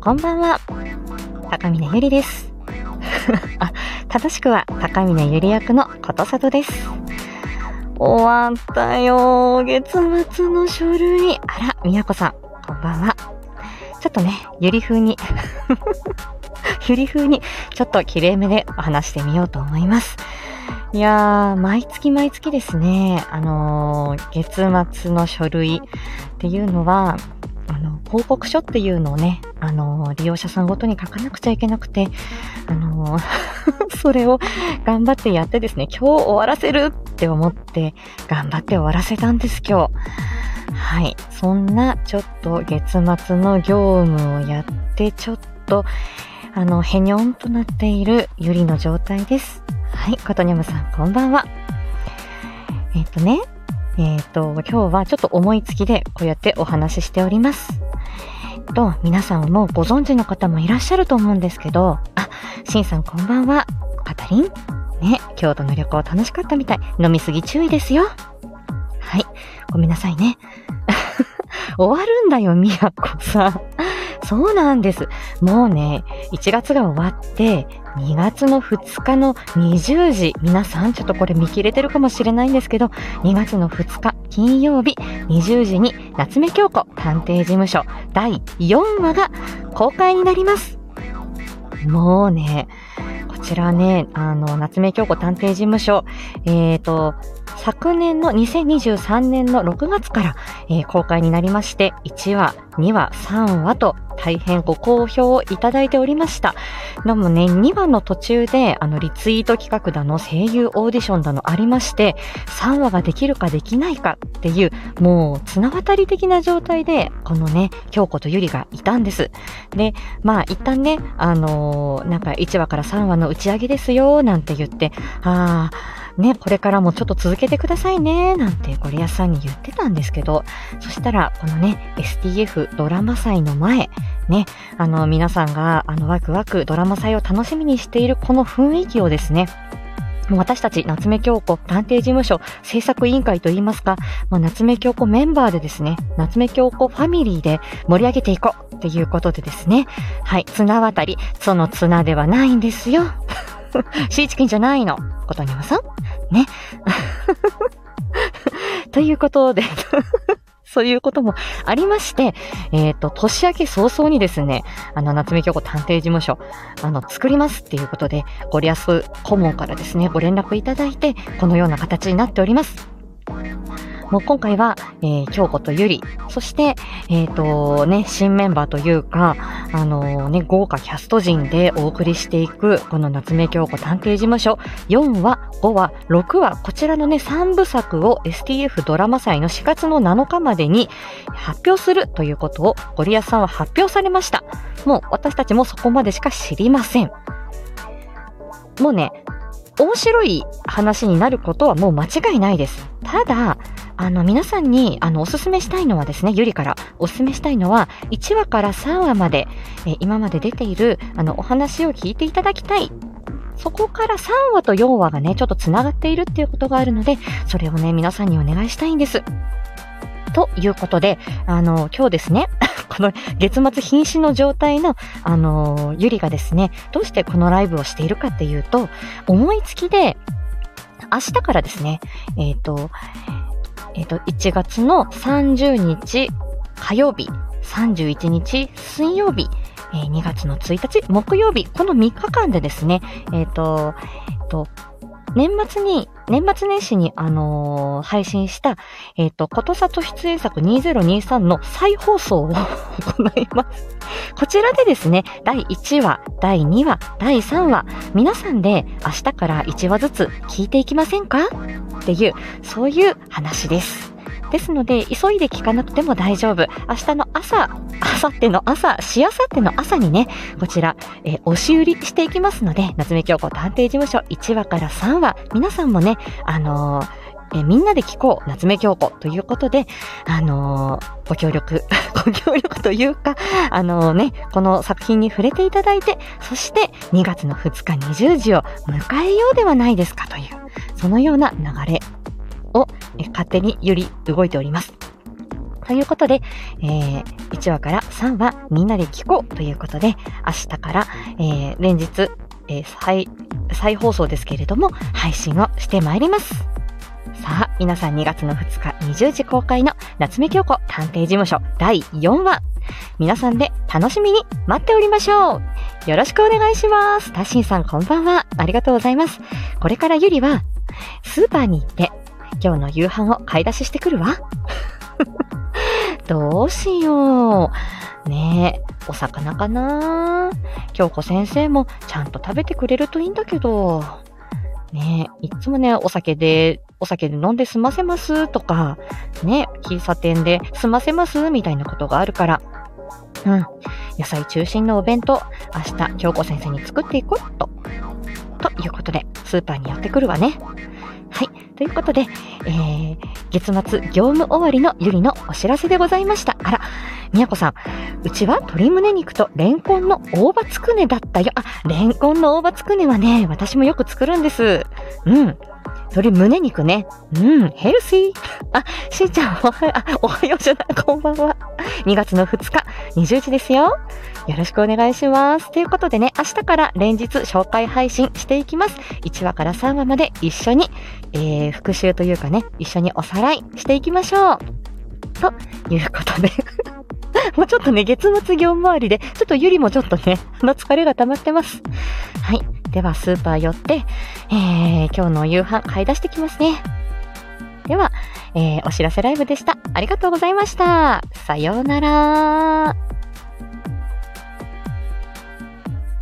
こんばんは。高峰ゆりです。あ、正しくは高峰ゆり役のことさとです。終わったよ。月末の書類。あら、みやこさん、こんばんは。ちょっとね、ゆり風に、ゆり風に、ちょっと綺麗めでお話してみようと思います。いやー、毎月毎月ですね、あのー月末の書類っていうのは、あの、報告書っていうのをね、あの、利用者さんごとに書かなくちゃいけなくて、あの、それを頑張ってやってですね、今日終わらせるって思って、頑張って終わらせたんです、今日。はい。そんな、ちょっと月末の業務をやって、ちょっと、あの、へにょんとなっているゆりの状態です。はい。ことにゃむさん、こんばんは。えっ、とね、えっ、と、今日はちょっと思いつきでこうやってお話ししております。えっと、皆さんもご存知の方もいらっしゃると思うんですけど、あ、しんさんこんばんは。カタリンね、京都の旅行楽しかったみたい。飲みすぎ注意ですよ。はい。ごめんなさいね。終わるんだよ、みやこさん。そうなんです。もうね、1月が終わって、2月の2日の20時、皆さんちょっとこれ見切れてるかもしれないんですけど、2月の2日金曜日20時に夏目京子探偵事務所第4話が公開になります。もうね、こちらね、あの、夏目京子探偵事務所、えっ、と、昨年の2023年の6月から、えー公開になりまして、1話、2話、3話と大変ご好評をいただいておりました。でもね、2話の途中で、あの、リツイート企画だの、声優オーディションだのありまして、3話ができるかできないかっていう、もう、綱渡り的な状態で、このね、京子とゆりがいたんです。で、まあ、一旦ね、あのーなんか1話から3話の打ち上げですよ、なんて言って、ああ、ね、これからもちょっと続けてくださいね、なんてゴリアスさんに言ってたんですけど、そしたら、このね、STF ドラマ祭の前、ね、あの、皆さんが、あの、ワクワクドラマ祭を楽しみにしているこの雰囲気をですね、もう私たち、夏目京子探偵事務所制作委員会といいますか、まあ、夏目京子メンバーでですね、夏目京子ファミリーで盛り上げていこうっていうことでですね、はい、綱渡り、その綱ではないんですよ。シーチキンじゃないの。ことにゃまさん？ね。ということで、そういうこともありまして、えっ、と、年明け早々にですね、あの、夏目京子探偵事務所、あの、作りますっていうことで、ゴリアス顧問からですね、ご連絡いただいて、このような形になっております。もう今回は、えー、京子とゆり、そして、えっ、と、ね、新メンバーというか、あのね、豪華キャスト陣でお送りしていく、この夏目京子探偵事務所、4話、5話、6話、こちらのね、3部作を STF ドラマ祭の4月の7日までに発表するということをゴリアスさんは発表されました。もう私たちもそこまでしか知りません。もうね、面白い話になることはもう間違いないです。ただ、あの、皆さんに、あの、おすすめしたいのはですね、ゆりからおすすめしたいのは、1話から3話まで、え今まで出ている、あの、お話を聞いていただきたい。そこから3話と4話がね、ちょっと繋がっているっていうことがあるので、それをね、皆さんにお願いしたいんです。ということで、あの、今日ですね、この月末瀕死の状態の、あの、ゆりがですね、どうしてこのライブをしているかっていうと、思いつきで、明日からですね、えっ、と、えっ、と、1月の30日火曜日、31日水曜日、えー2月の1日木曜日、この3日間でですね、えっ、と、えっ、と、年末に、年末年始に、あのー配信した、えっ、と、ことさと出演作2023の再放送を 行います。こちらでですね、第1話、第2話、第3話、皆さんで明日から1話ずつ聞いていきませんか？っていう、そういう話です。ですので、急いで聞かなくても大丈夫。明日の朝、明後日の朝、しあさっての朝にね、こちら、えー押し売りしていきますので、夏目京子探偵事務所1話から3話、皆さんもね、あのーえーみんなで聞こう、夏目京子ということで、あのーご協力、ご協力というか、あのね、この作品に触れていただいて、そして2月の2日20時を迎えようではないですかという、そのような流れをえ勝手により動いております。ということで、えー、1話から3話みんなで聞こうということで、明日から、え、連日、え、再、再放送ですけれども、配信をしてまいります。さあ、皆さん2月の2日20時公開の夏目京子探偵事務所第4話。皆さんで楽しみに待っておりましょう。よろしくお願いします。タッシンさんこんばんは。ありがとうございます。これからゆりは、スーパーに行って、今日の夕飯を買い出ししてくるわ。どうしよう。ねえ、お魚かな？京子先生もちゃんと食べてくれるといいんだけど。ねえ、いつもね、お酒で、お酒で飲んで済ませますとか、ね、喫茶店で済ませますみたいなことがあるから、うん。野菜中心のお弁当、明日、京子先生に作っていこうと。ということで、スーパーにやってくるわね。はい。ということで、えー、月末業務終わりのゆりのお知らせでございました。あら、みやこさん、うちは鶏胸肉とレンコンの大葉つくねだったよ。あ、レンコンの大葉つくねはね、私もよく作るんです。うん。鶏胸肉ね。うん、ヘルシー。あ、しーちゃん、おはよう、あ、おはようじゃない、こんばんは。2月の2日、20時ですよ。よろしくお願いします。ということでね、明日から連日紹介配信していきます。1話から3話まで一緒に、えー、復習というかね、一緒におさらいしていきましょう。ということでもうちょっとね、月末業務周りで、ちょっとゆりもちょっとね、の疲れが溜まってます。はい。では、スーパー寄って、えー、今日の夕飯買い出してきますね。では、えー、お知らせライブでした。ありがとうございました。さようなら。